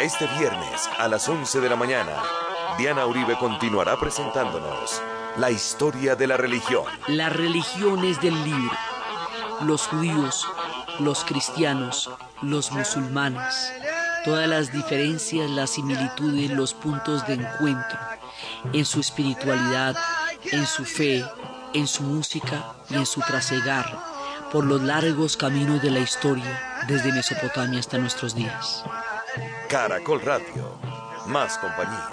Este viernes a las 11 de la mañana, Diana Uribe continuará presentándonos la historia de la religión. Las religiones del libro. Los judíos, los cristianos, los musulmanes. Todas las diferencias, las similitudes, los puntos de encuentro. En su espiritualidad, en su fe, en su música y en su trasegar por los largos caminos de la historia desde Mesopotamia hasta nuestros días. Caracol Radio, más compañía.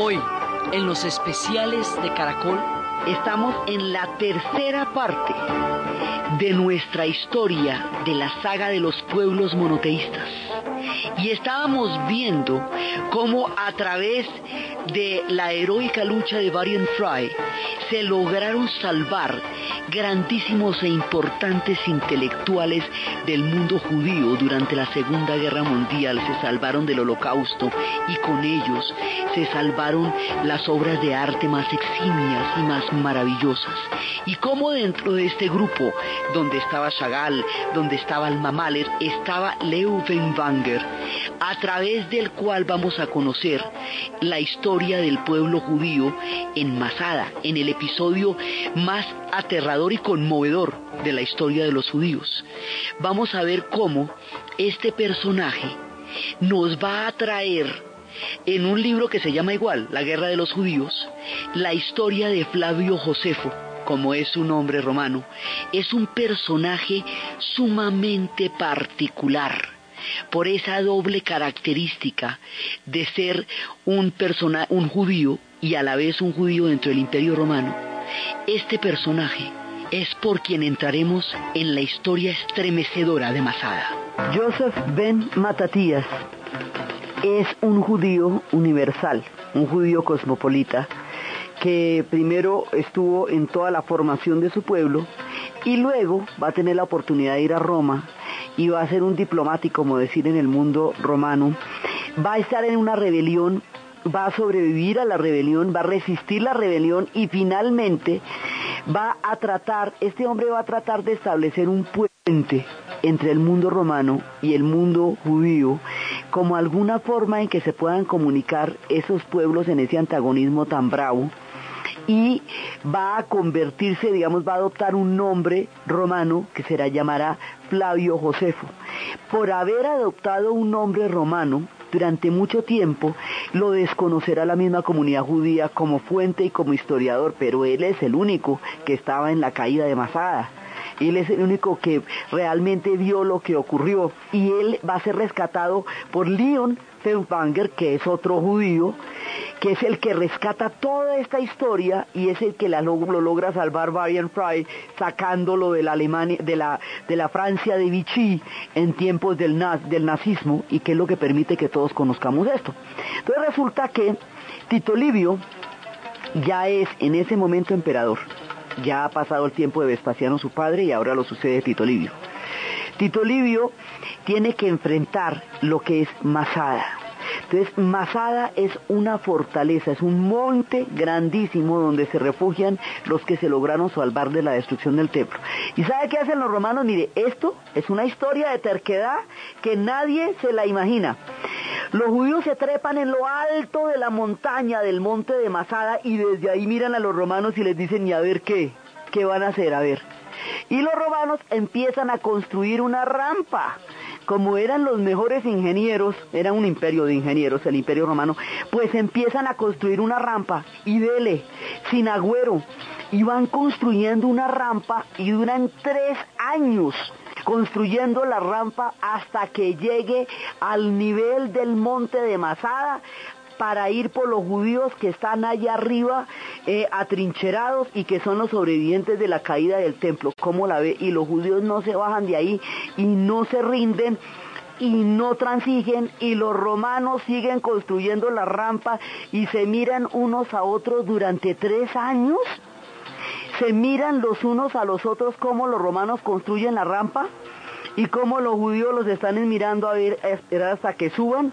Hoy en los especiales de Caracol Estamos en la tercera parte de nuestra historia de la saga de los pueblos monoteístas. Y estábamos viendo cómo a través de la heroica lucha de Varian Fry se lograron salvar grandísimos e importantes intelectuales del mundo judío durante la Segunda Guerra Mundial, se salvaron del holocausto y con ellos se salvaron las obras de arte más eximias y más maravillosas. Y cómo dentro de este grupo, donde estaba Chagall, donde estaba Alma Mahler, estaba Leo Wanger, a través del cual vamos a conocer la historia del pueblo judío en Masada, en el episodio más aterrador y conmovedor de la historia de los judíos. Vamos a ver cómo este personaje nos va a traer en un libro que se llama igual, La Guerra de los Judíos, la historia de Flavio Josefo, como es su nombre romano, es un personaje sumamente particular por esa doble característica de ser un, persona, un judío y a la vez un judío dentro del imperio romano. Este personaje es por quien entraremos en la historia estremecedora de Masada. Joseph Ben Matatías es un judío universal, un judío cosmopolita, que primero estuvo en toda la formación de su pueblo y luego va a tener la oportunidad de ir a Roma y va a ser un diplomático, como decir, en el mundo romano. Va a estar en una rebelión, va a sobrevivir a la rebelión, va a resistir la rebelión y finalmente va a tratar, este hombre va a tratar de establecer un puente entre el mundo romano y el mundo judío como alguna forma en que se puedan comunicar esos pueblos en ese antagonismo tan bravo y va a convertirse, digamos, va a adoptar un nombre romano que será llamará Flavio Josefo. Por haber adoptado un nombre romano, durante mucho tiempo lo desconocerá la misma comunidad judía como fuente y como historiador, pero él es el único que estaba en la caída de Masada. Él es el único que realmente vio lo que ocurrió y él va a ser rescatado por Leon Feuchtwanger, que es otro judío, que es el que rescata toda esta historia y es el que lo, logra salvar Varian Fry sacándolo de la Alemania, de la, de la Francia de Vichy en tiempos del, del nazismo y que es lo que permite que todos conozcamos esto. Entonces resulta que Tito Livio ya es en ese momento emperador. Ya ha pasado el tiempo de Vespasiano su padre y ahora lo sucede Tito Livio. Tito Livio tiene que enfrentar lo que es Masada. Entonces, Masada es una fortaleza, es un monte grandísimo donde se refugian los que se lograron salvar de la destrucción del templo. ¿Y sabe qué hacen los romanos? Mire, esto es una historia de terquedad que nadie se la imagina. Los judíos se trepan en lo alto de la montaña del monte de Masada y desde ahí miran a los romanos y les dicen, ¿y a ver qué? ¿Qué van a hacer? A ver. Y los romanos empiezan a construir una rampa. Como eran los mejores ingenieros, era un imperio de ingenieros, el imperio romano, pues empiezan a construir una rampa y dele, sin agüero, y van construyendo una rampa y duran tres años construyendo la rampa hasta que llegue al nivel del monte de Masada para ir por los judíos que están allá arriba eh, atrincherados y que son los sobrevivientes de la caída del templo. ¿Cómo la ve? Y los judíos no se bajan de ahí y no se rinden y no transigen y los romanos siguen construyendo la rampa y se miran unos a otros durante tres años. Se miran los unos a los otros cómo los romanos construyen la rampa y cómo los judíos los están mirando a ver, esperar hasta que suban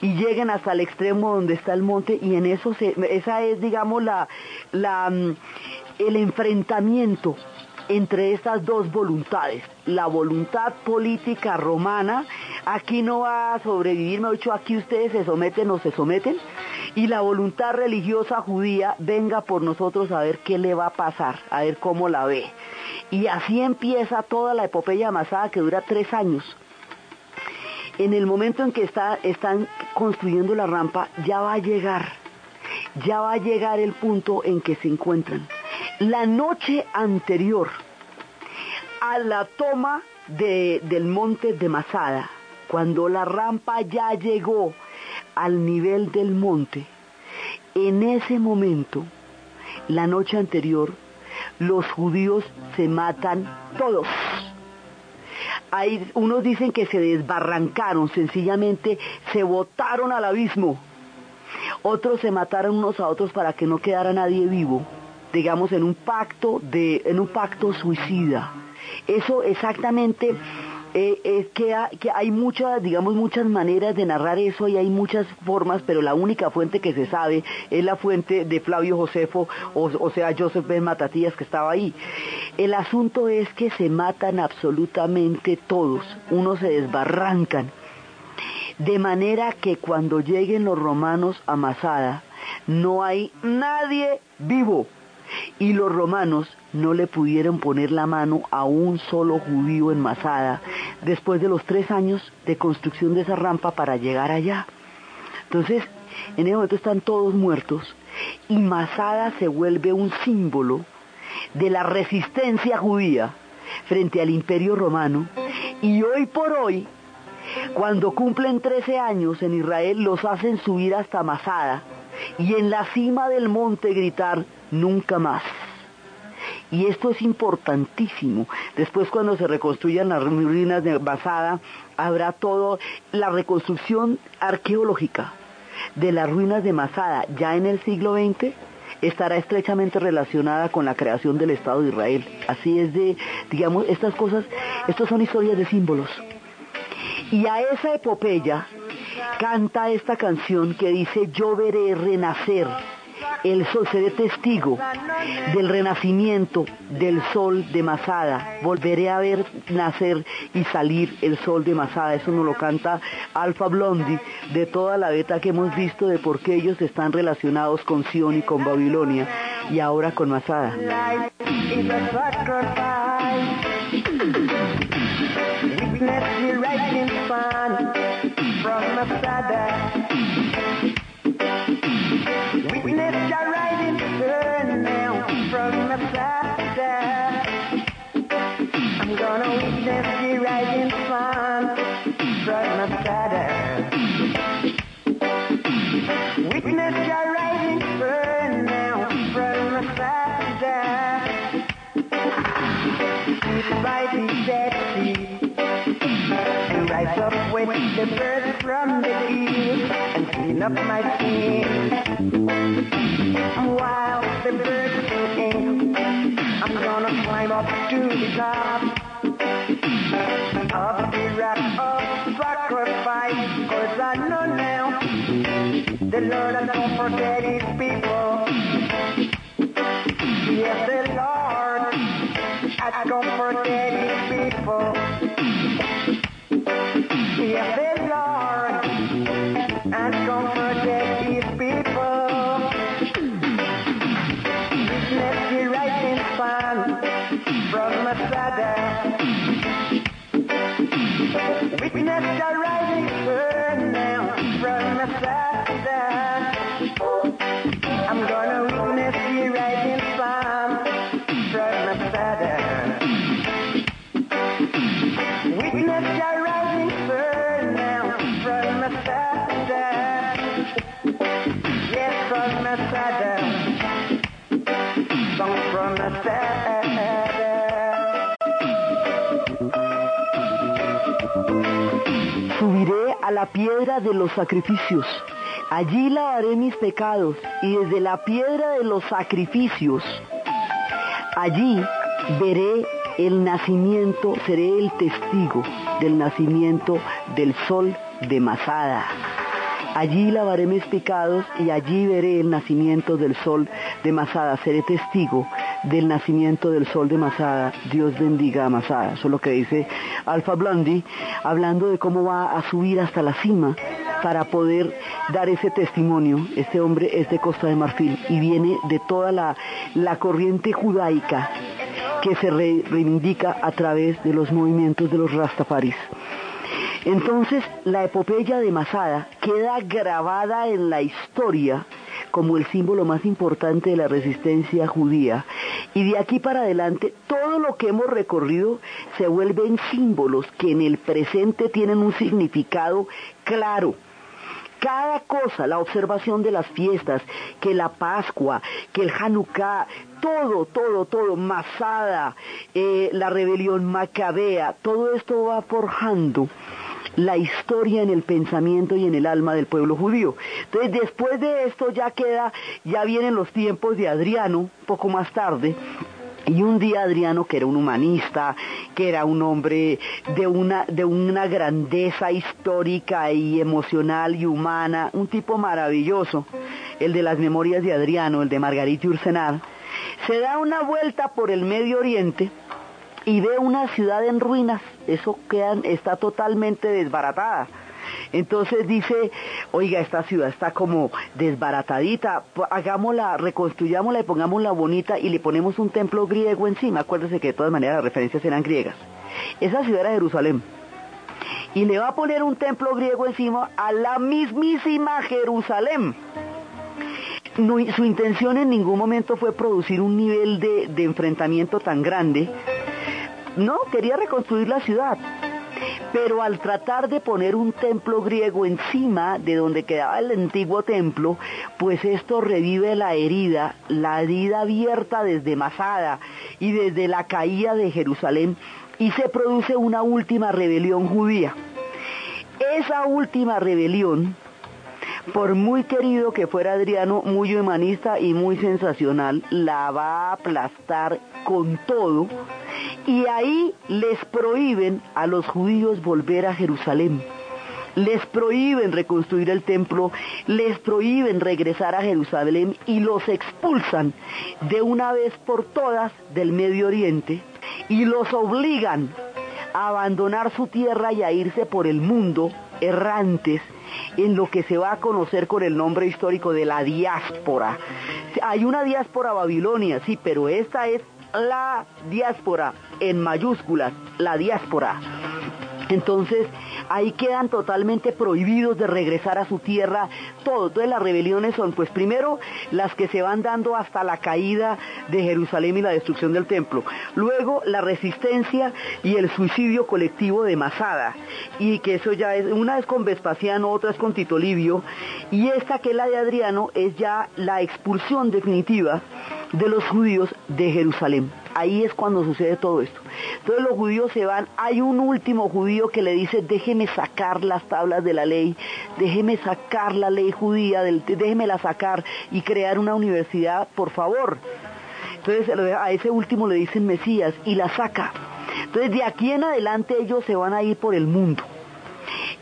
y lleguen hasta el extremo donde está el monte y en eso esa es digamos la, la, mm, el enfrentamiento entre estas dos voluntades, la voluntad política romana, aquí no va a sobrevivir, me dicho, aquí ustedes se someten o se someten, y la voluntad religiosa judía, venga por nosotros a ver qué le va a pasar, a ver cómo la ve. Y así empieza toda la epopeya amasada que dura tres años. En el momento en que están construyendo la rampa, ya va a llegar, ya va a llegar el punto en que se encuentran. La noche anterior a la toma del monte de Masada, cuando la rampa ya llegó al nivel del monte, en ese momento, la noche anterior, los judíos se matan todos. Hay, unos dicen que se desbarrancaron, sencillamente se botaron al abismo. Otros se mataron unos a otros para que no quedara nadie vivo, digamos en un pacto de, en un pacto suicida. Eso exactamente eh, es que, hay muchas, digamos, muchas maneras de narrar eso y hay muchas formas, pero la única fuente que se sabe es la fuente de Flavio Josefo, o, sea, Joseph Ben Matatías que estaba ahí. El asunto es que se matan absolutamente todos, unos se desbarrancan. De manera que cuando lleguen los romanos a Masada, no hay nadie vivo. Y los romanos no le pudieron poner la mano a un solo judío en Masada después de los tres años de construcción de esa rampa para llegar allá. Entonces, en ese momento están todos muertos y Masada se vuelve un símbolo de la resistencia judía frente al imperio romano y hoy por hoy, cuando cumplen 13 años en Israel, los hacen subir hasta Masada y en la cima del monte gritar nunca más. Y esto es importantísimo. Después cuando se reconstruyan las ruinas de Basada, habrá toda la reconstrucción arqueológica de las ruinas de Masada ya en el siglo XX estará estrechamente relacionada con la creación del Estado de Israel. Así es de, digamos, estas cosas, estas son historias de símbolos. Y a esa epopeya canta esta canción que dice, yo veré renacer el sol, seré testigo del renacimiento del sol de Masada. Volveré a ver nacer y salir el sol de Masada. Eso nos lo canta Alfa Blondi de toda la beta que hemos visto de por qué ellos están relacionados con Sion y con Babilonia y ahora con Masada. left me writing fun from my father. Witness a riding turn now from my father. I'm gonna witness the birds from the trees and clean up my skin. While the birds sing, I'm gonna climb up to the top of the rock of sacrifice. Cause I know now the Lord I don't forget his people. Yes, the Lord I don't forget his people. De los sacrificios. Allí lavaré mis pecados y desde la piedra de los sacrificios, allí veré el nacimiento, seré el testigo del nacimiento del sol de Masada. Allí lavaré mis pecados y allí veré el nacimiento del sol de Masada. Seré testigo del nacimiento del sol de Masada. Dios bendiga a Masada. Eso es lo que dice Alfa Blondie, hablando de cómo va a subir hasta la cima para poder dar ese testimonio. Este hombre es de Costa de Marfil y viene de toda la, corriente judaica que se reivindica a través de los movimientos de los Rastafaris. Entonces, la epopeya de Masada queda grabada en la historia como el símbolo más importante de la resistencia judía. Y de aquí para adelante, todo lo que hemos recorrido se vuelven símbolos que en el presente tienen un significado claro cada cosa, la observación de las fiestas, que la Pascua, que el Hanukkah, todo, todo, todo, Masada, eh, la rebelión macabea, todo esto va forjando la historia en el pensamiento y en el alma del pueblo judío. Entonces, después de esto ya queda, ya vienen los tiempos de Adriano, poco más tarde, y un día Adriano, que era un humanista, que era un hombre de una, de una grandeza histórica y emocional y humana, un tipo maravilloso, el de las memorias de Adriano, el de Margarita Ursenar, se da una vuelta por el Medio Oriente y ve una ciudad en ruinas, eso está totalmente desbaratada. Entonces dice, oiga, esta ciudad está como desbaratadita, hagámosla, reconstruyámosla y pongámosla bonita y le ponemos un templo griego encima. Acuérdese que de todas maneras las referencias eran griegas. Esa ciudad era Jerusalén. Y le va a poner un templo griego encima a la mismísima Jerusalén. su intención en ningún momento fue producir un nivel de enfrentamiento tan grande no, quería reconstruir la ciudad. Pero al tratar de poner un templo griego encima de donde quedaba el antiguo templo, pues esto revive la herida, la herida abierta desde Masada y desde la caída de Jerusalén y se produce una última rebelión judía. Esa última rebelión, por muy querido que fuera Adriano, muy humanista y muy sensacional, la va a aplastar con todo. Y ahí les prohíben a los judíos volver a Jerusalén. Les prohíben reconstruir el templo, les prohíben regresar a Jerusalén y los expulsan de una vez por todas del Medio Oriente y los obligan a abandonar su tierra y a irse por el mundo errantes en lo que se va a conocer con el nombre histórico de la diáspora. Hay una diáspora babilonia, sí, pero esta es la diáspora, en mayúsculas, la diáspora. Entonces, ahí quedan totalmente prohibidos de regresar a su tierra todo. Entonces las rebeliones son, pues primero, las que se van dando hasta la caída de Jerusalén y la destrucción del templo. Luego, la resistencia y el suicidio colectivo de Masada. Y que eso ya es, una es con Vespasiano, otra es con Tito Livio. Y esta que es la de Adriano es ya la expulsión definitiva de los judíos de Jerusalén. Ahí es cuando sucede todo esto. Entonces los judíos se van, hay un último judío que le dice, déjeme sacar las tablas de la ley, déjeme sacar la ley judía, déjeme sacar y crear una universidad, por favor. Entonces a ese último le dicen Mesías y la saca. Entonces de aquí en adelante ellos se van a ir por el mundo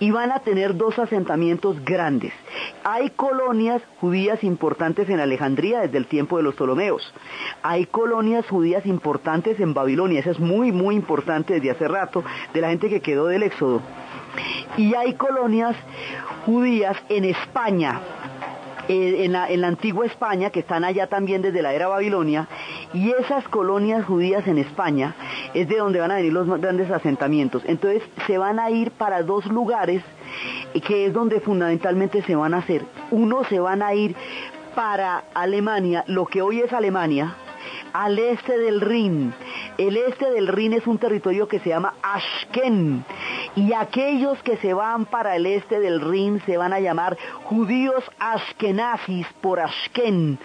y van a tener dos asentamientos grandes. Hay colonias judías importantes en Alejandría desde el tiempo de los Ptolomeos. Hay colonias judías importantes en Babilonia, eso es muy, muy importante desde hace rato, de la gente que quedó del Éxodo. Y hay colonias judías en España, eh, en, la, antigua España, que están allá también desde la era Babilonia, y esas colonias judías en España es de donde van a venir los grandes asentamientos. Entonces se van a ir para dos lugares que es donde fundamentalmente se van a hacer. Uno se van a ir para Alemania, lo que hoy es Alemania, al este del Rin. El este del Rin es un territorio que se llama Ashken. Y aquellos que se van para el este del Rin se van a llamar judíos ashkenazis por Ashken.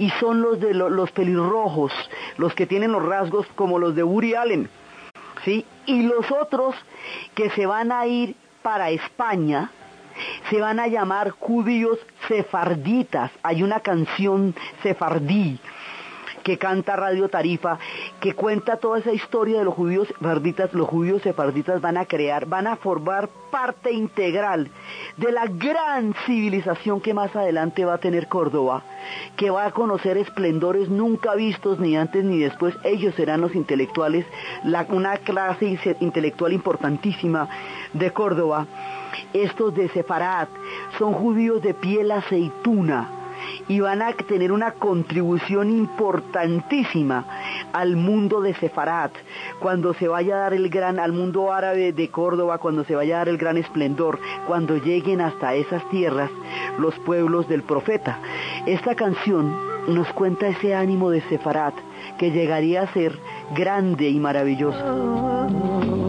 Y son los de los pelirrojos, los que tienen los rasgos como los de Uri Allen. ¿Sí? Y los otros que se van a ir para España Se van a llamar judíos sefarditas. Hay una canción sefardí que canta Radio Tarifa, que cuenta toda esa historia de los judíos sefarditas, los judíos sefarditas van a crear, van a formar parte integral de la gran civilización que más adelante va a tener Córdoba, que va a conocer esplendores nunca vistos ni antes ni después. Ellos serán los intelectuales, una clase intelectual importantísima de Córdoba. Estos de Sefarat son judíos de piel aceituna, y van a tener una contribución importantísima al mundo de Sefarat, cuando se vaya a dar el gran, al mundo árabe de Córdoba, cuando se vaya a dar el gran esplendor, cuando lleguen hasta esas tierras los pueblos del profeta. Esta canción nos cuenta ese ánimo de Sefarat que llegaría a ser grande y maravilloso.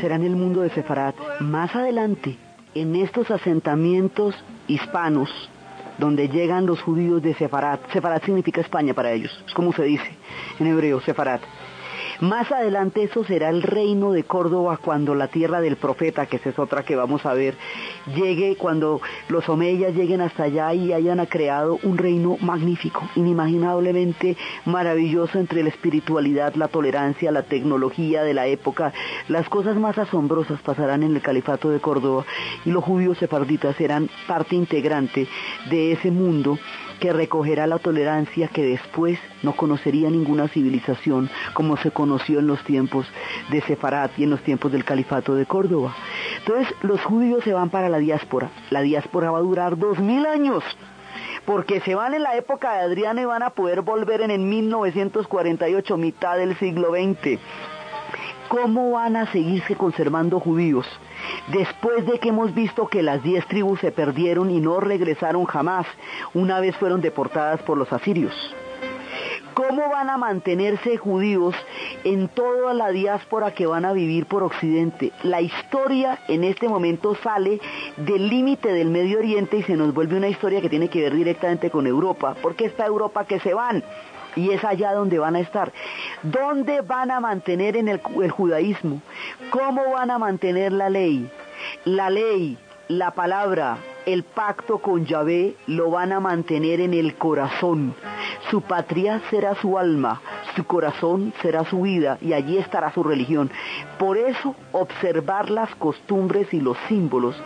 Será el mundo de Sefarat. Más adelante, en estos asentamientos hispanos, donde llegan los judíos de Sefarat, Sefarat significa España para ellos, es como se dice en hebreo, Sefarat. Más adelante eso será el reino de Córdoba cuando la tierra del profeta, que esa es otra que vamos a ver, llegue, cuando los omeyas lleguen hasta allá y hayan creado un reino magnífico, inimaginablemente maravilloso entre la espiritualidad, la tolerancia, la tecnología de la época. Las cosas más asombrosas pasarán en el califato de Córdoba y los judíos sefarditas serán parte integrante de ese mundo que recogerá la tolerancia que después no conocería ninguna civilización como se conoció en los tiempos de Sefarat y en los tiempos del califato de Córdoba. Entonces los judíos se van para la diáspora. La diáspora va a durar dos mil años porque se van en la época de Adriano y van a poder volver en el 1948, mitad del siglo XX. ¿Cómo van a seguirse conservando judíos? Después de que hemos visto que las diez tribus se perdieron y no regresaron jamás, una vez fueron deportadas por los asirios. ¿Cómo van a mantenerse judíos en toda la diáspora que van a vivir por Occidente? La historia en este momento sale del límite del Medio Oriente y se nos vuelve una historia que tiene que ver directamente con Europa, porque esta Europa que se van y es allá donde van a estar. ¿Dónde van a mantener en el, judaísmo? ¿Cómo van a mantener la ley? La ley, la palabra, el pacto con Yahvé lo van a mantener en el corazón. Su patria será su alma, su corazón será su vida y allí estará su religión. Por eso observar las costumbres y los símbolos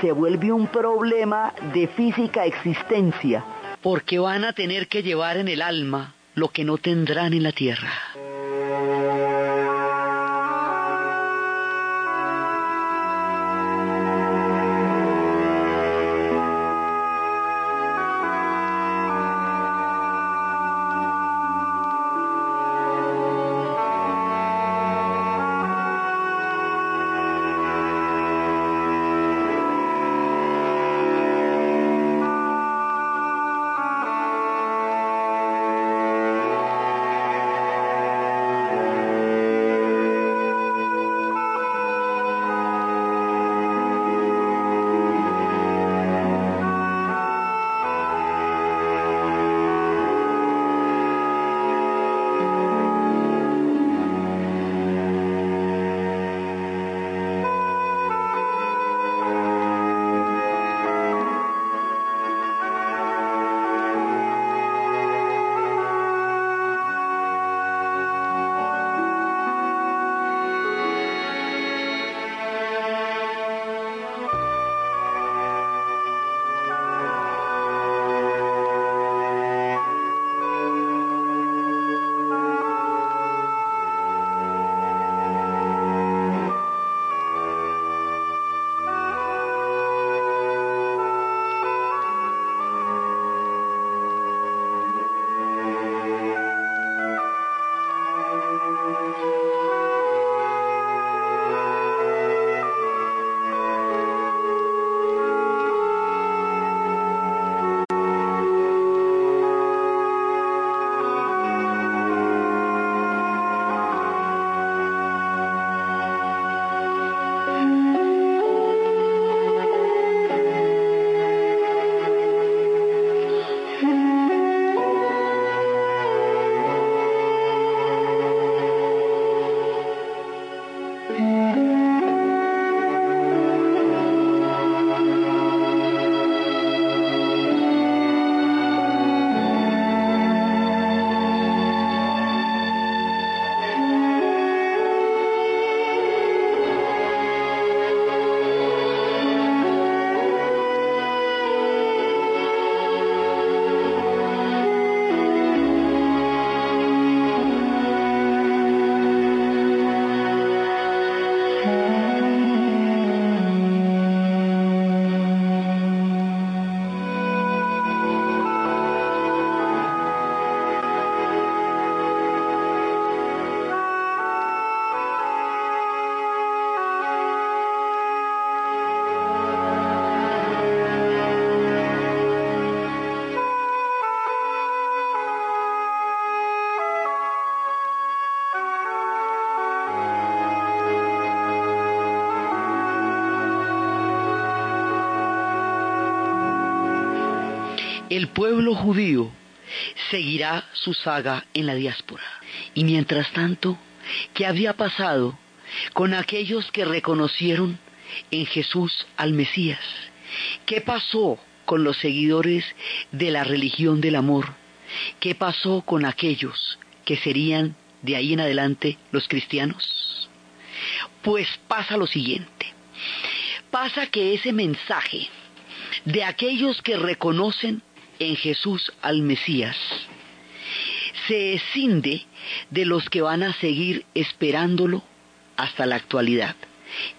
se vuelve un problema de física existencia. Porque van a tener que llevar en el alma lo que no tendrán en la tierra. Pueblo judío seguirá su saga en la diáspora. Y mientras tanto, ¿qué había pasado con aquellos que reconocieron en Jesús al Mesías? ¿Qué pasó con los seguidores de la religión del amor? ¿Qué pasó con aquellos que serían de ahí en adelante los cristianos? Pues pasa lo siguiente. Pasa que ese mensaje de aquellos que reconocen en Jesús al Mesías se escinde de los que van a seguir esperándolo hasta la actualidad.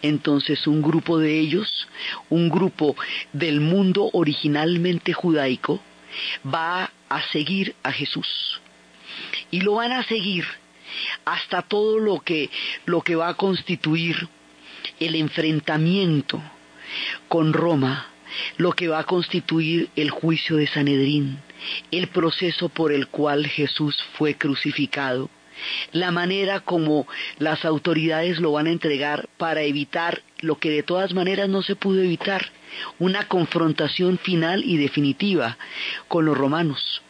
Entonces un grupo de ellos, un grupo del mundo originalmente judaico, va a seguir a Jesús. Y lo van a seguir hasta todo lo que, lo que va a constituir el enfrentamiento con Roma, lo que va a constituir el juicio de Sanedrín, el proceso por el cual Jesús fue crucificado, la manera como las autoridades lo van a entregar para evitar lo que de todas maneras no se pudo evitar, una confrontación final y definitiva con los romanos.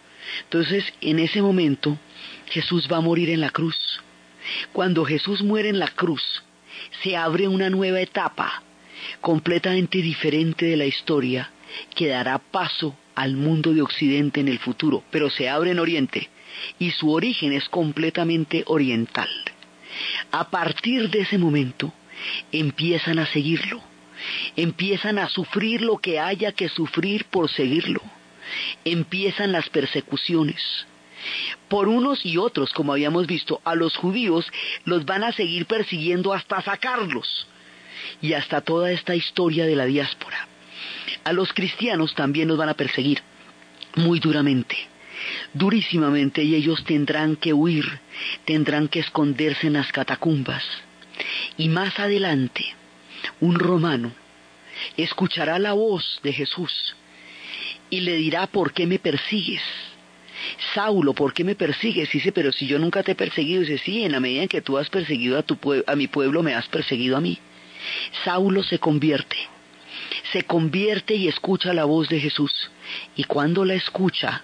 Entonces, en ese momento, Jesús va a morir en la cruz. Cuando Jesús muere en la cruz, se abre una nueva etapa completamente diferente de la historia que dará paso al mundo de Occidente en el futuro, pero se abre en Oriente y su origen es completamente oriental. A partir de ese momento empiezan a seguirlo, empiezan a sufrir lo que haya que sufrir por seguirlo, empiezan las persecuciones. Por unos y otros, como habíamos visto, a los judíos los van a seguir persiguiendo hasta sacarlos y hasta toda esta historia de la diáspora. A los cristianos también los van a perseguir muy duramente durísimamente y ellos tendrán que huir, tendrán que esconderse en las catacumbas. Y más adelante, un romano escuchará la voz de Jesús y le dirá, ¿por qué me persigues? Saulo, ¿por qué me persigues? Dice, pero si yo nunca te he perseguido. Dice, sí, en la medida en que tú has perseguido a, tu a mi pueblo, me has perseguido a mí. Saulo se convierte, se convierte y escucha la voz de Jesús. Y cuando la escucha,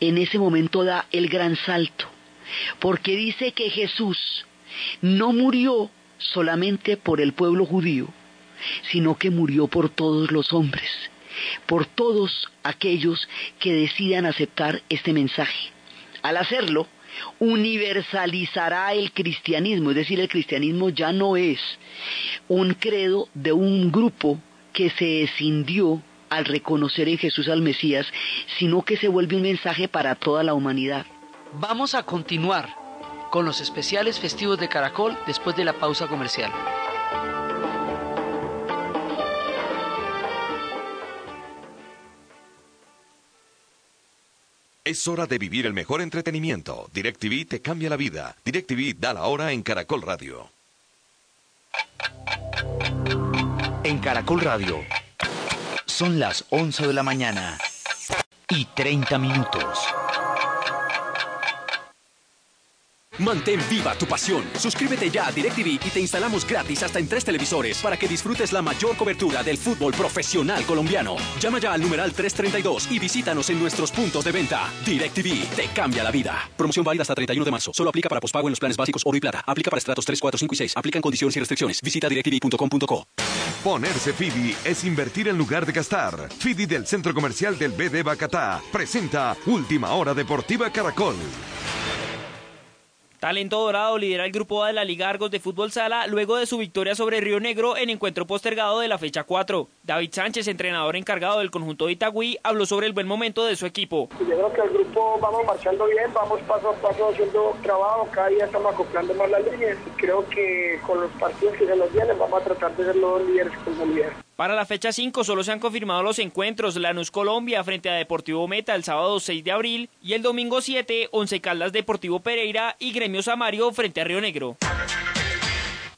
en ese momento da el gran salto, porque dice que Jesús no murió solamente por el pueblo judío, sino que murió por todos los hombres, por todos aquellos que decidan aceptar este mensaje. Al hacerlo, universalizará el cristianismo, es decir, el cristianismo ya no es un credo de un grupo que se escindió al reconocer en Jesús al Mesías, sino que se vuelve un mensaje para toda la humanidad. Vamos a continuar con los especiales festivos de Caracol después de la pausa comercial. Es hora de vivir el mejor entretenimiento. DirecTV te cambia la vida. DirecTV da la hora en Caracol Radio. En Caracol Radio son las 11 de la mañana y 30 minutos. Mantén viva tu pasión. Suscríbete ya a DirecTV y te instalamos gratis hasta en tres televisores para que disfrutes la mayor cobertura del fútbol profesional colombiano. Llama ya al numeral 332 y visítanos en nuestros puntos de venta. DirecTV te cambia la vida. Promoción válida hasta 31 de marzo. Solo aplica para pospago en los planes básicos oro y plata. Aplica para estratos 3, 4, 5 y 6. Aplican condiciones y restricciones. Visita directv.com.co. Ponerse Fidi es invertir en lugar de gastar. Fidi del Centro Comercial del BD Bacatá presenta Última Hora Deportiva Caracol. Talento Dorado lidera el grupo A de la Liga Argos de Fútbol Sala luego de su victoria sobre Río Negro en encuentro postergado de la fecha 4. David Sánchez, entrenador encargado del conjunto de Itagüí, habló sobre el buen momento de su equipo. Yo creo que el grupo vamos marchando bien, vamos paso a paso haciendo trabajo, cada día estamos acoplando más las líneas creo que con los partidos que se nos vienen vamos a tratar de ser los líderes líderes. Para la fecha 5 solo se han confirmado los encuentros Lanús Colombia frente a Deportivo Meta el sábado 6 de abril y el domingo 7 Once Caldas Deportivo Pereira y Gremio Samario frente a Río Negro.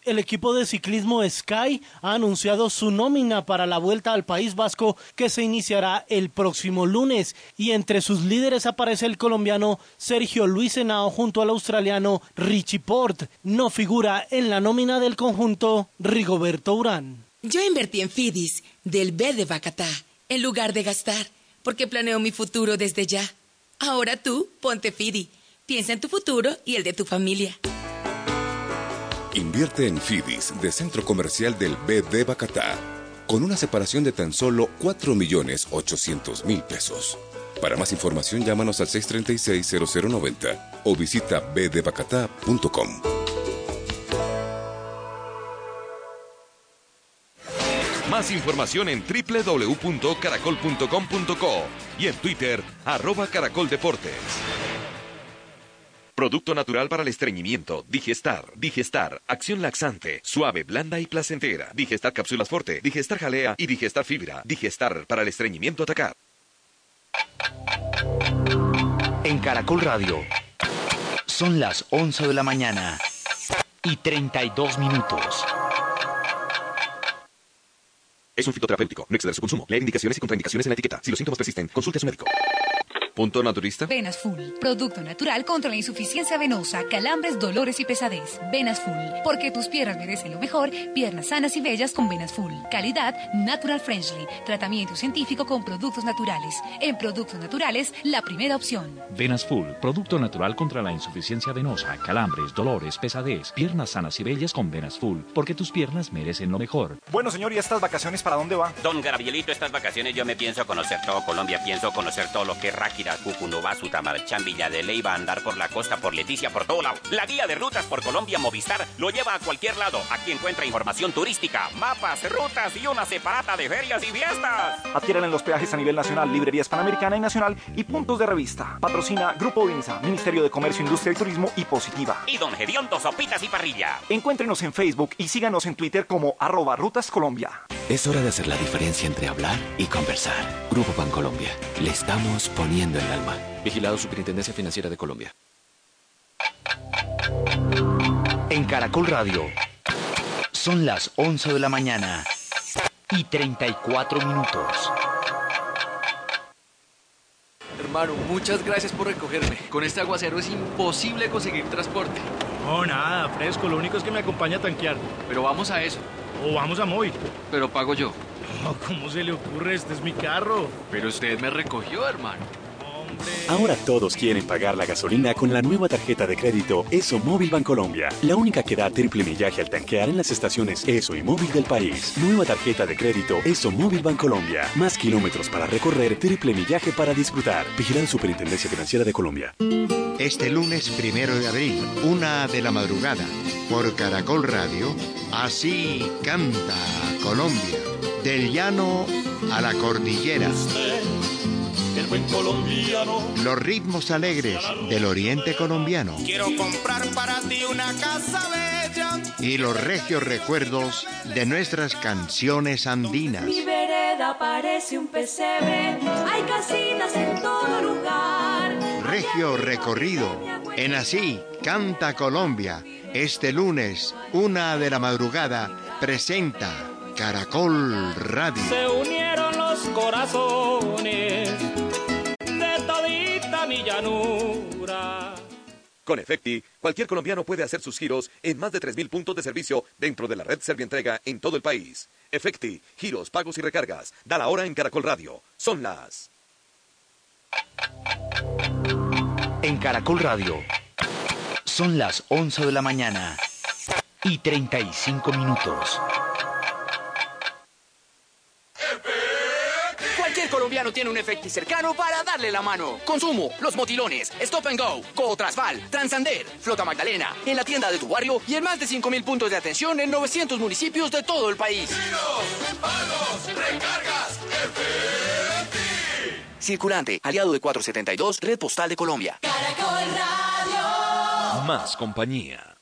El equipo de ciclismo Sky ha anunciado su nómina para la vuelta al País Vasco que se iniciará el próximo lunes y entre sus líderes aparece el colombiano Sergio Luis Henao junto al australiano Richie Port. No figura en la nómina del conjunto Rigoberto Urán. Yo invertí en FIDIS del B de Bacatá en lugar de gastar porque planeo mi futuro desde ya. Ahora tú, ponte FIDI. Piensa en tu futuro y el de tu familia. Invierte en FIDIS de Centro Comercial del BD Bacatá, con una separación de tan solo 4.800.000 pesos. Para más información, llámanos al 636-0090 o visita bdbacatá.com. Más información en www.caracol.com.co y en Twitter, arroba caracoldeportes. Producto natural para el estreñimiento. Digestar. Digestar. Acción laxante. Suave, blanda y placentera. Digestar cápsulas forte. Digestar jalea y digestar fibra. Digestar para el estreñimiento atacar. En Caracol Radio. Son las 11 de la mañana y 32 minutos. Es un fitoterapéutico. No exceder su consumo. Leer indicaciones y contraindicaciones en la etiqueta. Si los síntomas persisten, consulte a su médico. Punto naturista. Venas Full, producto natural contra la insuficiencia venosa, calambres, dolores y pesadez. Venas Full, porque tus piernas merecen lo mejor, piernas sanas y bellas con Venas Full. Calidad Natural Friendly, tratamiento científico con productos naturales. En productos naturales, la primera opción. Venas Full, producto natural contra la insuficiencia venosa, calambres, dolores, pesadez, piernas sanas y bellas con Venas Full, porque tus piernas merecen lo mejor. Bueno, señor, ¿y estas vacaciones para dónde va? Don Gabrielito, estas vacaciones yo me pienso conocer todo Colombia, pienso conocer todo lo que es Ráquira, Cucunubá, Sutamarchán, Villa de Leyva, andar por la costa, por Leticia, por todo lado. La guía de rutas por Colombia Movistar lo lleva a cualquier lado. Aquí encuentra información turística, mapas, rutas y una separata de ferias y fiestas. Adquieran en los peajes a nivel nacional, librerías panamericana y nacional y puntos de revista. Patrocina Grupo Vinza, Ministerio de Comercio, Industria y Turismo y Positiva. Y Don Gediondo Sopitas y Parrilla. Encuéntrenos en Facebook y síganos en Twitter como arroba Rutas Colombia. Es hora de hacer la diferencia entre hablar y conversar. Grupo Bancolombia. Le estamos poniendo el alma. Vigilado Superintendencia Financiera de Colombia. En Caracol Radio. Son las 11 de la mañana y 34 minutos. Hermano, muchas gracias por recogerme. Con este aguacero es imposible conseguir transporte. No, nada, fresco. Lo único es que me acompaña a tanquear. Pero vamos a eso. O vamos a móvil. Pero pago yo. No, ¿cómo se le ocurre? Este es mi carro. Pero usted me recogió, hermano. Ahora todos quieren pagar la gasolina con la nueva tarjeta de crédito ESO Móvil Bancolombia. La única que da triple millaje al tanquear en las estaciones ESO y Móvil del país. Nueva tarjeta de crédito ESO Móvil Bancolombia. Más kilómetros para recorrer, triple millaje para disfrutar. Vigilado Superintendencia Financiera de Colombia. Este lunes primero de abril, una de la madrugada, por Caracol Radio, así canta Colombia. Del llano a la cordillera. El buen colombiano. Los ritmos alegres del oriente colombiano. Quiero comprar para ti una casa bella. Y los regios recuerdos de nuestras canciones andinas. Mi vereda parece un pesebre. Hay casitas en todo lugar. Regio recorrido. En así canta Colombia. Este lunes, una de la madrugada, presenta Caracol Radio. Se unieron los corazones mi llanura. Con Efecti, cualquier colombiano puede hacer sus giros en más de 3.000 puntos de servicio dentro de la red Servientrega en todo el país. Efecti, giros, pagos y recargas. Da la hora en Caracol Radio. Son las... En Caracol Radio. Son las 11 de la mañana y 35 minutos. Colombiano tiene un efecto cercano para darle la mano. Consumo, Los Motilones, Stop and Go, Cotrasval, Transander, Flota Magdalena, en la tienda de tu barrio y en más de 5.000 puntos de atención en 900 municipios de todo el país. recargas, Circulante, aliado de 472, Red Postal de Colombia. Caracol Radio. Más compañía.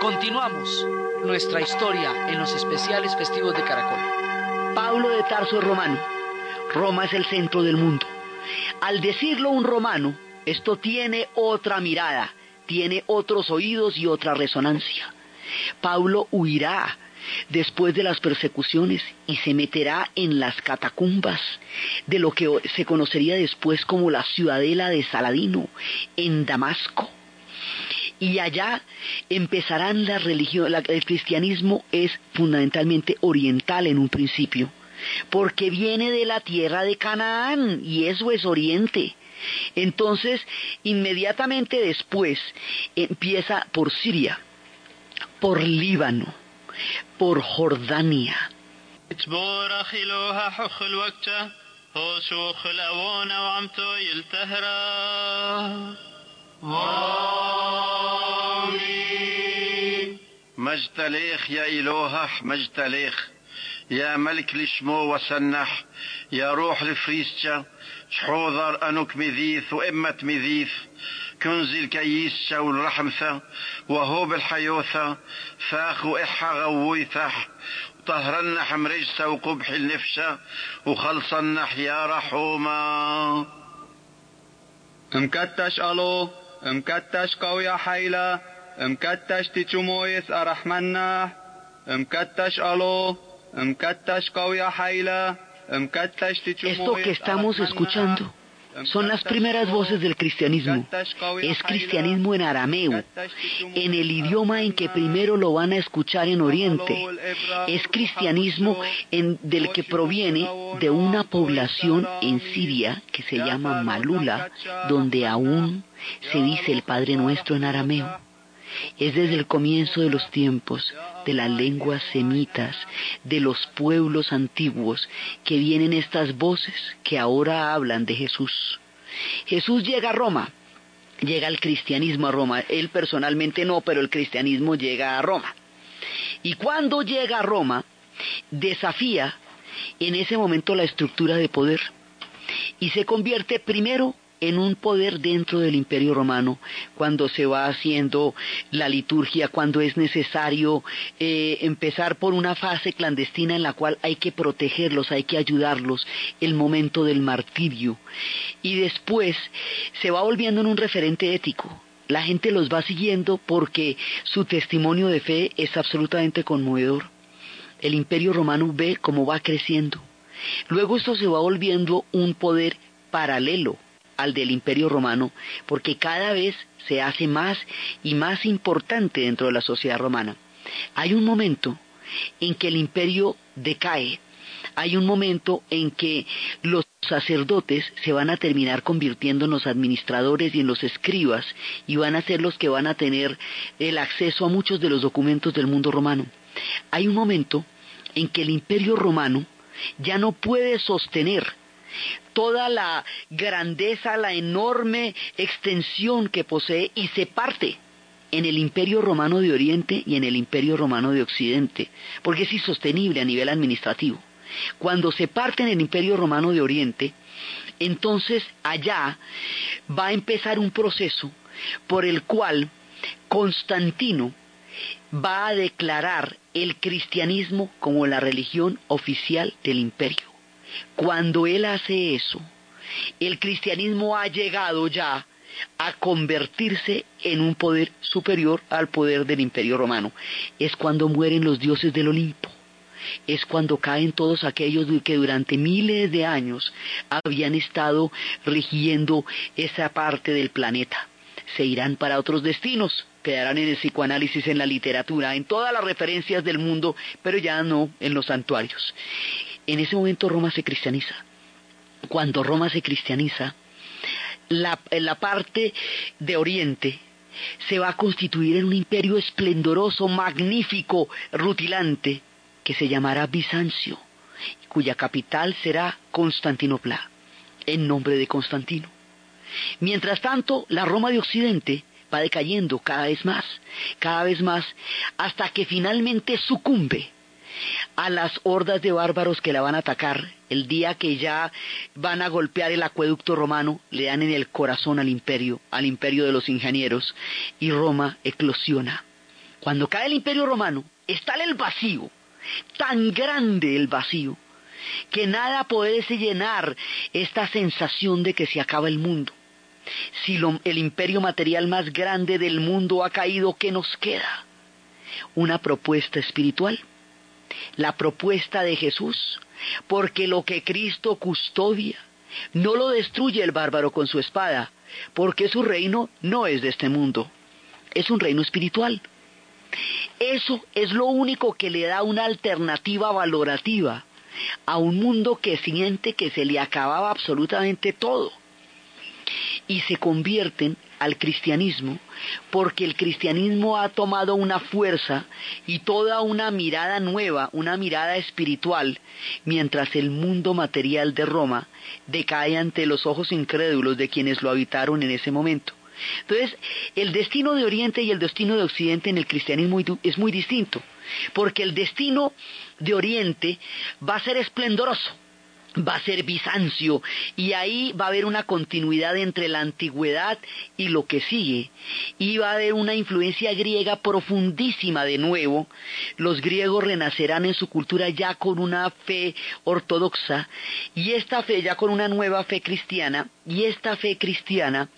Continuamos nuestra historia en los especiales festivos de Caracol. Pablo de Tarso es romano. Roma es el centro del mundo. Al decirlo un romano, esto tiene otra mirada, tiene otros oídos y otra resonancia. Pablo huirá después de las persecuciones y se meterá en las catacumbas de lo que se conocería después como la ciudadela de Saladino, en Damasco. Y allá empezarán la religión, la- el cristianismo es fundamentalmente oriental en un principio, porque viene de la tierra de Canaán y eso es oriente. Entonces, inmediatamente después empieza por Siria, por Líbano, por Jordania. مجتليخ يا إلهح مجتليخ. يا ملك لشمو وسنح يا روح لفريستشا شحوذر أنوك مذيث وإمة مذيث كنزي الكيسة والرحمثة. وهو بالحيوثة فاخ وإحا غويثح. طهرنا حمرجسة وقبح النفشة. وخلصنا يا رحومة مكتش ألو؟ مكتش قوي حيلة مكتش تشمويس أرحمنا مكتش ألو مكتش قوي حيلة مكتش Esto que estamos escuchando son las primeras voces del cristianismo. Es cristianismo en arameo, en el idioma en que primero lo van a escuchar en Oriente. Es cristianismo en, del que proviene de una población en Siria que se llama Malula, donde aún se dice el Padre Nuestro en arameo. Es desde el comienzo de los tiempos, de las lenguas semitas, de los pueblos antiguos, que vienen estas voces que ahora hablan de Jesús. Jesús llega a Roma, llega el cristianismo a Roma. Él personalmente no, pero el cristianismo llega a Roma. Y cuando llega a Roma, desafía en ese momento la estructura de poder y se convierte primero en un poder dentro del imperio romano, cuando se va haciendo la liturgia, cuando es necesario eh, empezar por una fase clandestina en la cual hay que protegerlos, hay que ayudarlos, el momento del martirio. Y después se va volviendo en un referente ético. La gente los va siguiendo porque su testimonio de fe es absolutamente conmovedor. El imperio romano ve cómo va creciendo. Luego esto se va volviendo un poder paralelo al del imperio romano, porque cada vez se hace más y más importante dentro de la sociedad romana. Hay un momento en que el imperio decae, hay un momento en que los sacerdotes se van a terminar convirtiendo en los administradores y en los escribas y van a ser los que van a tener el acceso a muchos de los documentos del mundo romano. Hay un momento en que el imperio romano ya no puede sostener toda la grandeza, la enorme extensión que posee y se parte en el imperio romano de Oriente y en el imperio romano de Occidente, porque es insostenible a nivel administrativo. Cuando se parte en el imperio romano de Oriente, entonces allá va a empezar un proceso por el cual Constantino va a declarar el cristianismo como la religión oficial del imperio. Cuando él hace eso, el cristianismo ha llegado ya a convertirse en un poder superior al poder del imperio romano. Es cuando mueren los dioses del Olimpo. Es cuando caen todos aquellos que durante miles de años habían estado rigiendo esa parte del planeta. Se irán para otros destinos, quedarán en el psicoanálisis, en la literatura, en todas las referencias del mundo, pero ya no en los santuarios. En ese momento Roma se cristianiza. Cuando Roma se cristianiza, la, parte de Oriente se va a constituir en un imperio esplendoroso, magnífico, rutilante, que se llamará Bizancio, cuya capital será Constantinopla, en nombre de Constantino. Mientras tanto, la Roma de Occidente va decayendo cada vez más, cada vez más, hasta que finalmente sucumbe a las hordas de bárbaros que la van a atacar. El día que ya van a golpear el acueducto romano, le dan en el corazón al imperio, al imperio de los ingenieros, y Roma eclosiona. Cuando cae el imperio romano, está el vacío, tan grande el vacío, que nada puede llenar esta sensación de que se acaba el mundo. Si el imperio material más grande del mundo ha caído, ¿qué nos queda? Una propuesta espiritual la propuesta de Jesús, porque lo que Cristo custodia no lo destruye el bárbaro con su espada, porque su reino no es de este mundo, es un reino espiritual. Eso es lo único que le da una alternativa valorativa a un mundo que siente que se le acababa absolutamente todo y se convierten al cristianismo porque el cristianismo ha tomado una fuerza y toda una mirada nueva, una mirada espiritual, mientras el mundo material de Roma decae ante los ojos incrédulos de quienes lo habitaron en ese momento. Entonces, el destino de Oriente y el destino de Occidente en el cristianismo es muy distinto, porque el destino de Oriente va a ser esplendoroso, va a ser Bizancio. Y ahí va a haber una continuidad entre la antigüedad y lo que sigue. Y va a haber una influencia griega profundísima de nuevo. Los griegos renacerán en su cultura ya con una fe ortodoxa. Y esta fe ya con una nueva fe cristiana y esta fe cristiana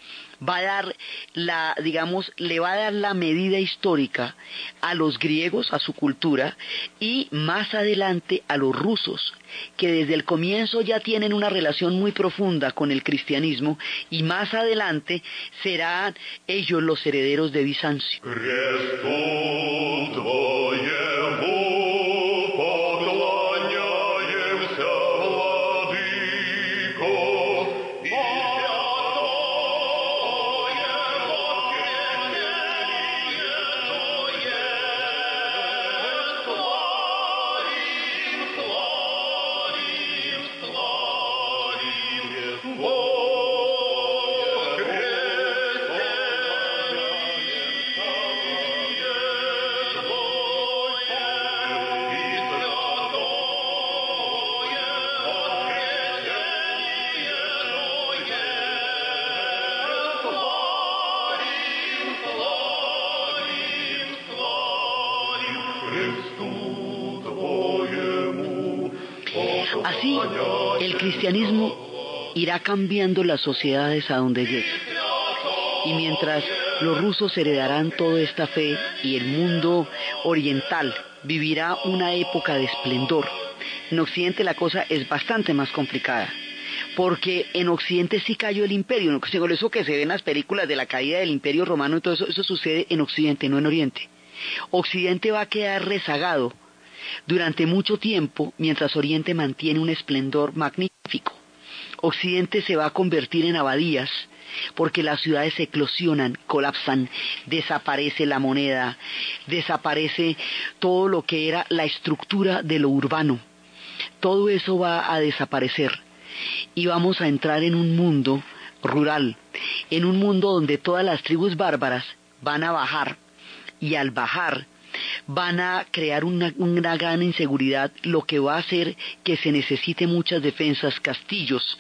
va a dar la, digamos, le va a dar la medida histórica a los griegos, a su cultura, y más adelante a los rusos, que desde el comienzo ya tienen una relación muy profunda con el cristianismo, y más adelante serán ellos los herederos de Bizancio. Así, el cristianismo irá cambiando las sociedades a donde llegue. Y mientras los rusos heredarán toda esta fe y el mundo oriental vivirá una época de esplendor, en Occidente la cosa es bastante más complicada. Porque en Occidente sí cayó el imperio, eso que se ve en las películas de la caída del imperio romano todo eso, eso sucede en Occidente, no en Oriente. Occidente va a quedar rezagado durante mucho tiempo mientras Oriente mantiene un esplendor magnífico. Occidente se va a convertir en abadías porque las ciudades eclosionan, colapsan, desaparece la moneda, desaparece todo lo que era la estructura de lo urbano. Todo eso va a desaparecer y vamos a entrar en un mundo rural, en un mundo donde todas las tribus bárbaras van a bajar y al bajar van a crear una, gran inseguridad, lo que va a hacer que se necesite muchas defensas, castillos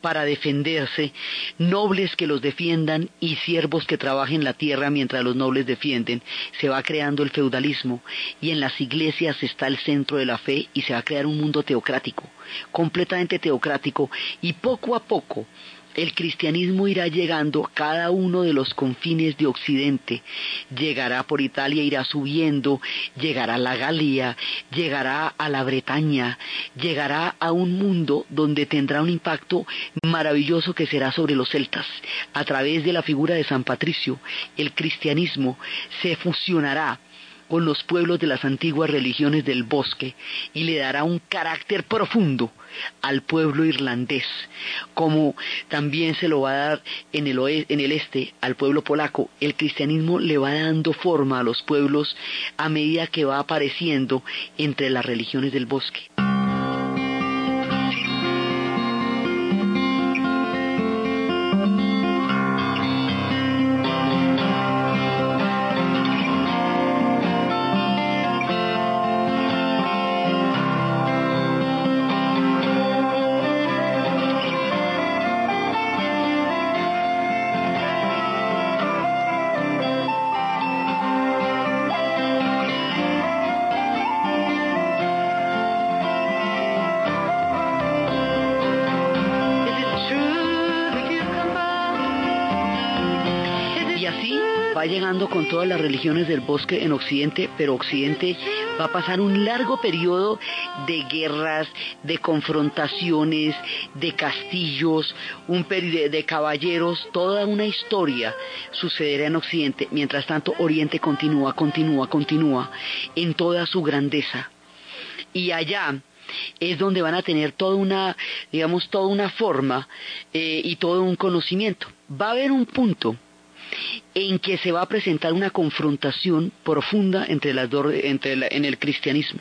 para defenderse, nobles que los defiendan y siervos que trabajen la tierra mientras los nobles defienden. Se va creando el feudalismo y en las iglesias está el centro de la fe y se va a crear un mundo teocrático, completamente teocrático y poco a poco el cristianismo irá llegando a cada uno de los confines de Occidente. Llegará por Italia, irá subiendo, llegará a la Galia, llegará a la Bretaña, llegará a un mundo donde tendrá un impacto maravilloso que será sobre los celtas. A través de la figura de San Patricio, el cristianismo se fusionará con los pueblos de las antiguas religiones del bosque y le dará un carácter profundo al pueblo irlandés, como también se lo va a dar en el, en el este al pueblo polaco. El cristianismo le va dando forma a los pueblos a medida que va apareciendo entre las religiones del bosque. Religiones del bosque en Occidente, pero Occidente va a pasar un largo periodo de guerras, de confrontaciones, de castillos, un periodo de caballeros, toda una historia sucederá en Occidente. Mientras tanto, Oriente continúa, continúa, continúa en toda su grandeza. Y allá, es donde van a tener toda una, digamos, toda una forma eh, y todo un conocimiento. Va a haber un punto en que se va a presentar una confrontación profunda entre las dos, entre en el cristianismo.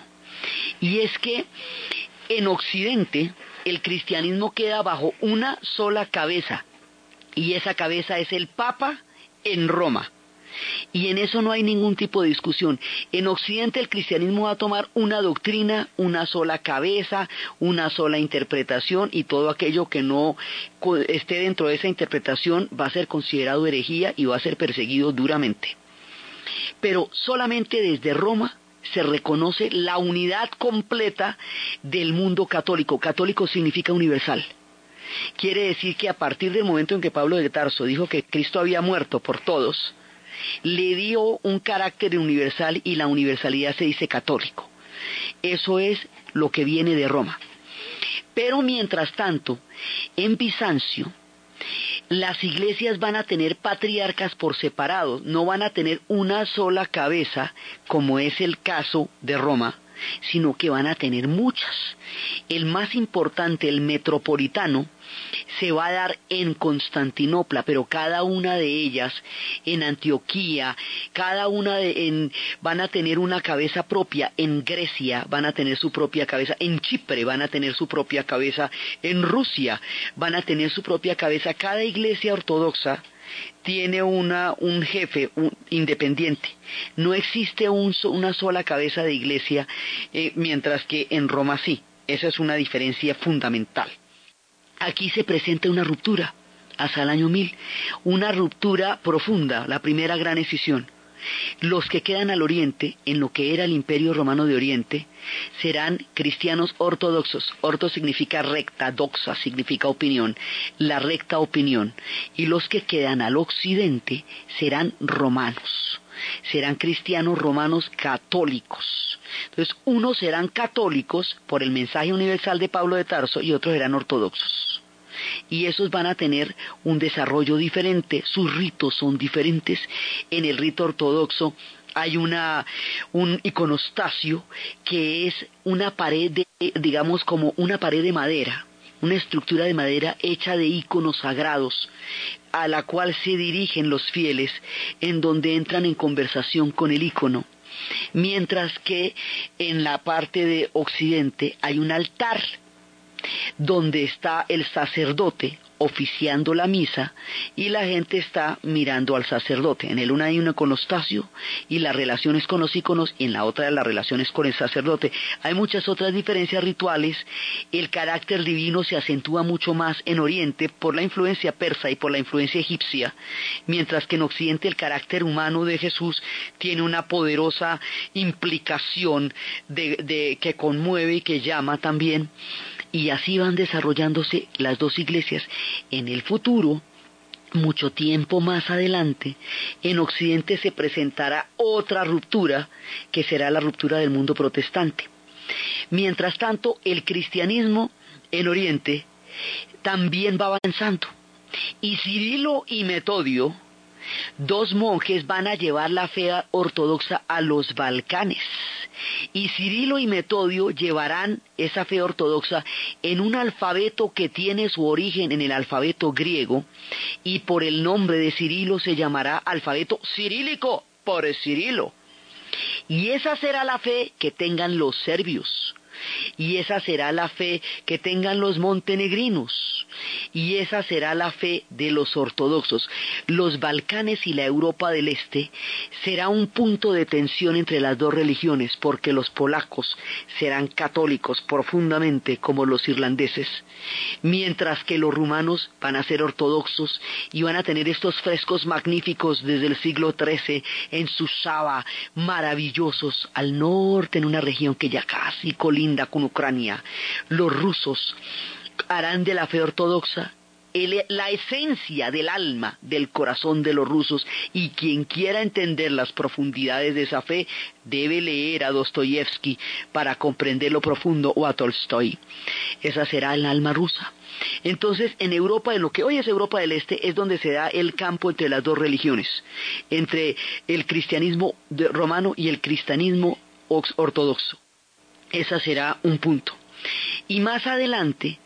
Y es que en Occidente el cristianismo queda bajo una sola cabeza, y esa cabeza es el Papa en Roma. Y en eso no hay ningún tipo de discusión. En Occidente el cristianismo va a tomar una doctrina, una sola cabeza, una sola interpretación y todo aquello que no esté dentro de esa interpretación va a ser considerado herejía y va a ser perseguido duramente. Pero solamente desde Roma se reconoce la unidad completa del mundo católico. Católico significa universal. Quiere decir que a partir del momento en que Pablo de Tarso dijo que Cristo había muerto por todos, le dio un carácter universal y la universalidad se dice católico. Eso es lo que viene de Roma. Pero mientras tanto, en Bizancio, las iglesias van a tener patriarcas por separado, no van a tener una sola cabeza, como es el caso de Roma, sino que van a tener muchas. El más importante, el metropolitano, se va a dar en Constantinopla, pero cada una de ellas en Antioquía, cada una de, en, van a tener una cabeza propia, en Grecia van a tener su propia cabeza, en Chipre van a tener su propia cabeza, en Rusia van a tener su propia cabeza, cada iglesia ortodoxa tiene una, un jefe independiente. No existe una sola cabeza de iglesia, eh, mientras que en Roma sí. Esa es una diferencia fundamental. Aquí se presenta una ruptura, hasta el año 1000, una ruptura profunda, la primera gran escisión. Los que quedan al oriente, en lo que era el imperio romano de oriente, serán cristianos ortodoxos. Orto significa recta, doxa significa opinión, la recta opinión. Y los que quedan al occidente serán romanos. Serán cristianos romanos católicos. Entonces, unos serán católicos por el mensaje universal de Pablo de Tarso y otros serán ortodoxos y esos van a tener un desarrollo diferente, sus ritos son diferentes. En el rito ortodoxo hay una, un iconostasio que es una pared, de, digamos como una pared de madera, una estructura de madera hecha de iconos sagrados, a la cual se dirigen los fieles, en donde entran en conversación con el icono. Mientras que en la parte de occidente hay un altar donde está el sacerdote oficiando la misa y la gente está mirando al sacerdote. En el una hay un iconostasio y las relaciones con los iconos y en la otra las relaciones con el sacerdote. Hay muchas otras diferencias rituales. El carácter divino se acentúa mucho más en Oriente por la influencia persa y por la influencia egipcia, mientras que en Occidente el carácter humano de Jesús tiene una poderosa implicación de, que conmueve y que llama también y así van desarrollándose las dos iglesias. En el futuro, mucho tiempo más adelante, en Occidente se presentará otra ruptura, que será la ruptura del mundo protestante. Mientras tanto, el cristianismo en Oriente también va avanzando. Y Cirilo y Metodio, dos monjes, van a llevar la fe ortodoxa a los Balcanes. Y Cirilo y Metodio llevarán esa fe ortodoxa en un alfabeto que tiene su origen en el alfabeto griego y por el nombre de Cirilo se llamará alfabeto cirílico por Cirilo. Y esa será la fe que tengan los serbios, y esa será la fe que tengan los montenegrinos, y esa será la fe de los ortodoxos. Los Balcanes y la Europa del Este será un punto de tensión entre las dos religiones, porque los polacos serán católicos profundamente como los irlandeses, mientras que los rumanos van a ser ortodoxos y van a tener estos frescos magníficos desde el siglo XIII en Susaba, maravillosos al norte en una región que ya casi colinda con Ucrania. Los rusos harán de la fe ortodoxa la esencia del alma del corazón de los rusos y quien quiera entender las profundidades de esa fe debe leer a Dostoyevsky para comprender lo profundo o a Tolstoy. Esa será el alma rusa. Entonces, en Europa, en lo que hoy es Europa del Este, es donde se da el campo entre las dos religiones, entre el cristianismo romano y el cristianismo ortodoxo. Ese será un punto. Y más adelante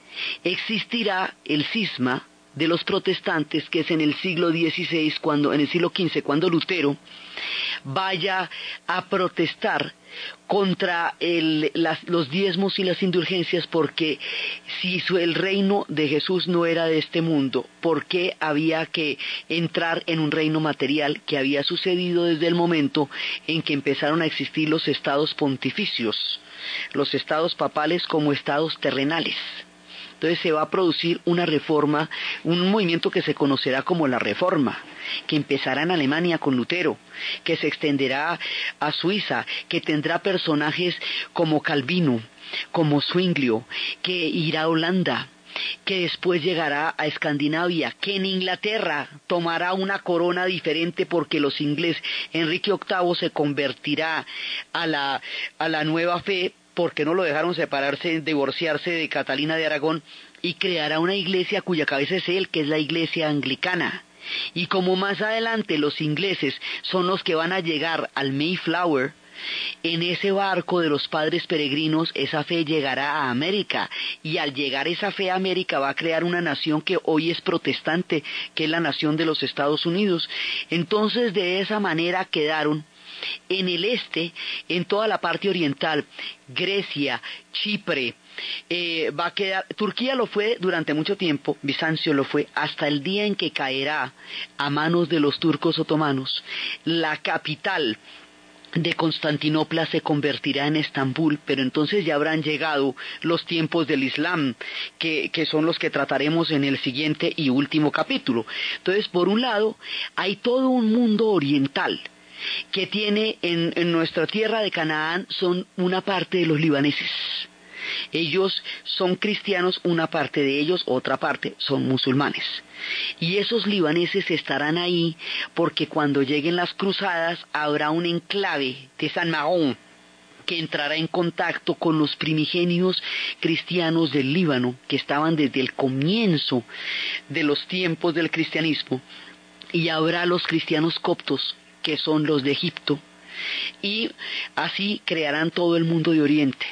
existirá el cisma de los protestantes, que es en el siglo XVI, cuando, en el siglo XV, cuando Lutero vaya a protestar contra los diezmos y las indulgencias porque si el reino de Jesús no era de este mundo, ¿por qué había que entrar en un reino material que había sucedido desde el momento en que empezaron a existir los estados pontificios, los estados papales como estados terrenales? Entonces se va a producir una reforma, un movimiento que se conocerá como la reforma, que empezará en Alemania con Lutero, que se extenderá a Suiza, que tendrá personajes como Calvino, como Zwinglio, que irá a Holanda, que después llegará a Escandinavia, que en Inglaterra tomará una corona diferente porque los ingleses, Enrique VIII se convertirá a la, a la nueva fe porque no lo dejaron separarse, divorciarse de Catalina de Aragón y creará una iglesia cuya cabeza es él, que es la iglesia anglicana. Y como más adelante los ingleses son los que van a llegar al Mayflower, en ese barco de los padres peregrinos esa fe llegará a América y al llegar esa fe a América va a crear una nación que hoy es protestante, que es la nación de los Estados Unidos. Entonces de esa manera quedaron en el este, en toda la parte oriental, Grecia, Chipre, eh, va a quedar, Turquía lo fue durante mucho tiempo, Bizancio lo fue, hasta el día en que caerá a manos de los turcos otomanos. La capital de Constantinopla se convertirá en Estambul, pero entonces ya habrán llegado los tiempos del Islam, que, son los que trataremos en el siguiente y último capítulo. Entonces, por un lado, hay todo un mundo oriental, que tiene en, nuestra tierra de Canaán son una parte de los libaneses. Ellos son cristianos, una parte de ellos, otra parte son musulmanes. Y esos libaneses estarán ahí porque cuando lleguen las cruzadas habrá un enclave de San Mahón que entrará en contacto con los primigenios cristianos del Líbano que estaban desde el comienzo de los tiempos del cristianismo y habrá los cristianos coptos que son los de Egipto, y así crearán todo el mundo de Oriente.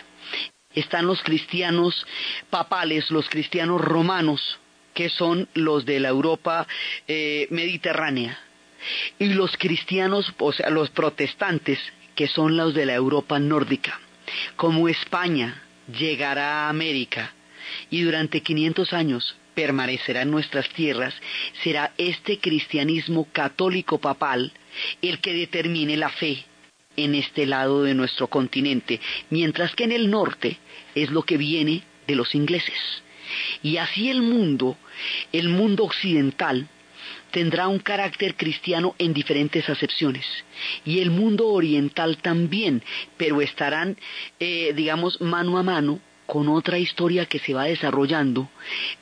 Están los cristianos papales, los cristianos romanos, que son los de la Europa eh, mediterránea, y los cristianos, o sea, los protestantes, que son los de la Europa nórdica. Como España llegará a América y durante 500 años permanecerá en nuestras tierras, será este cristianismo católico papal el que determine la fe en este lado de nuestro continente, mientras que en el norte es lo que viene de los ingleses. Y así el mundo, el mundo occidental, tendrá un carácter cristiano en diferentes acepciones. Y el mundo oriental también, pero estarán, eh, digamos, mano a mano con otra historia que se va desarrollando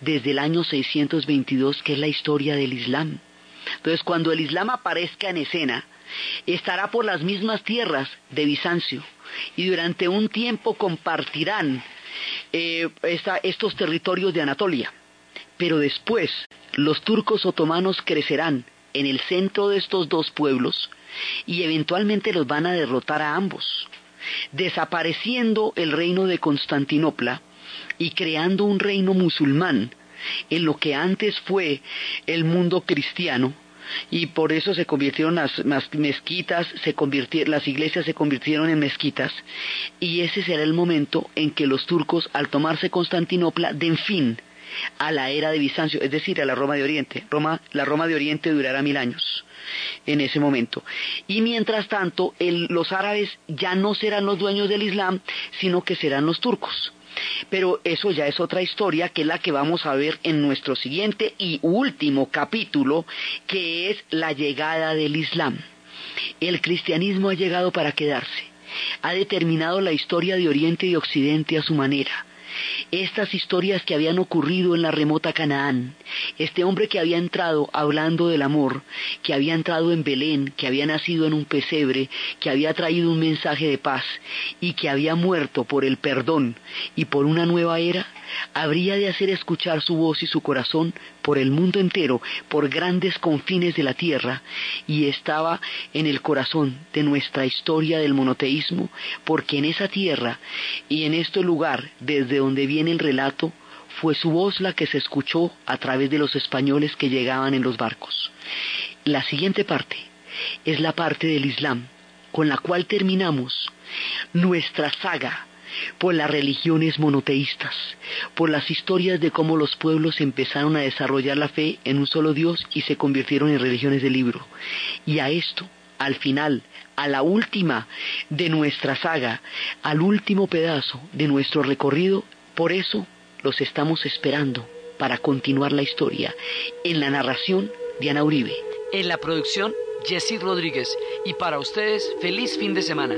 desde el año 622, que es la historia del Islam. Entonces, cuando el Islam aparezca en escena, estará por las mismas tierras de Bizancio y durante un tiempo compartirán eh, estos territorios de Anatolia. Pero después los turcos otomanos crecerán en el centro de estos dos pueblos y eventualmente los van a derrotar a ambos, desapareciendo el reino de Constantinopla y creando un reino musulmán en lo que antes fue el mundo cristiano y por eso se convirtieron las, mezquitas, se las iglesias se convirtieron en mezquitas y ese será el momento en que los turcos al tomarse Constantinopla den fin a la era de Bizancio, es decir, a la Roma de Oriente. Roma, la Roma de Oriente durará mil años en ese momento. Y mientras tanto, los árabes ya no serán los dueños del Islam, sino que serán los turcos. Pero eso ya es otra historia que es la que vamos a ver en nuestro siguiente y último capítulo, que es la llegada del Islam. El cristianismo ha llegado para quedarse. Ha determinado la historia de Oriente y Occidente a su manera estas historias que habían ocurrido en la remota Canaán, este hombre que había entrado hablando del amor, que había entrado en Belén, que había nacido en un pesebre, que había traído un mensaje de paz y que había muerto por el perdón y por una nueva era, habría de hacer escuchar su voz y su corazón por el mundo entero, por grandes confines de la tierra, y estaba en el corazón de nuestra historia del monoteísmo, porque en esa tierra y en este lugar desde donde viene el relato fue su voz la que se escuchó a través de los españoles que llegaban en los barcos. La siguiente parte es la parte del Islam, con la cual terminamos nuestra saga por las religiones monoteístas, por las historias de cómo los pueblos empezaron a desarrollar la fe en un solo Dios y se convirtieron en religiones del libro. Y a esto, al final, a la última de nuestra saga, al último pedazo de nuestro recorrido, por eso los estamos esperando para continuar la historia en la narración de Ana Uribe. En la producción, Jessy Rodríguez. Y para ustedes, feliz fin de semana.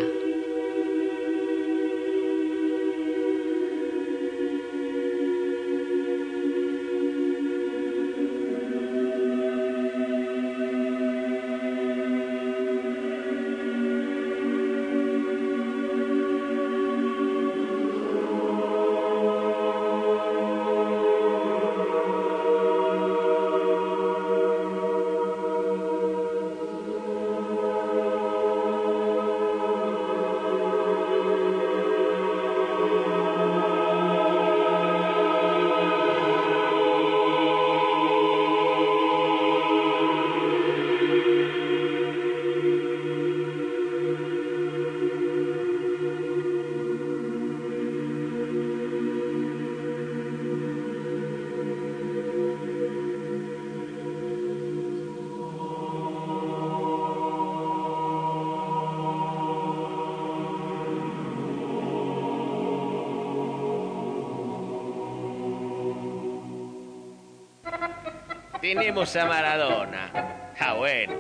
Tenemos a Maradona. Ah, bueno.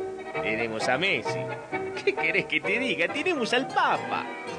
Tenemos a Messi. ¿Qué querés que te diga? Tenemos al Papa.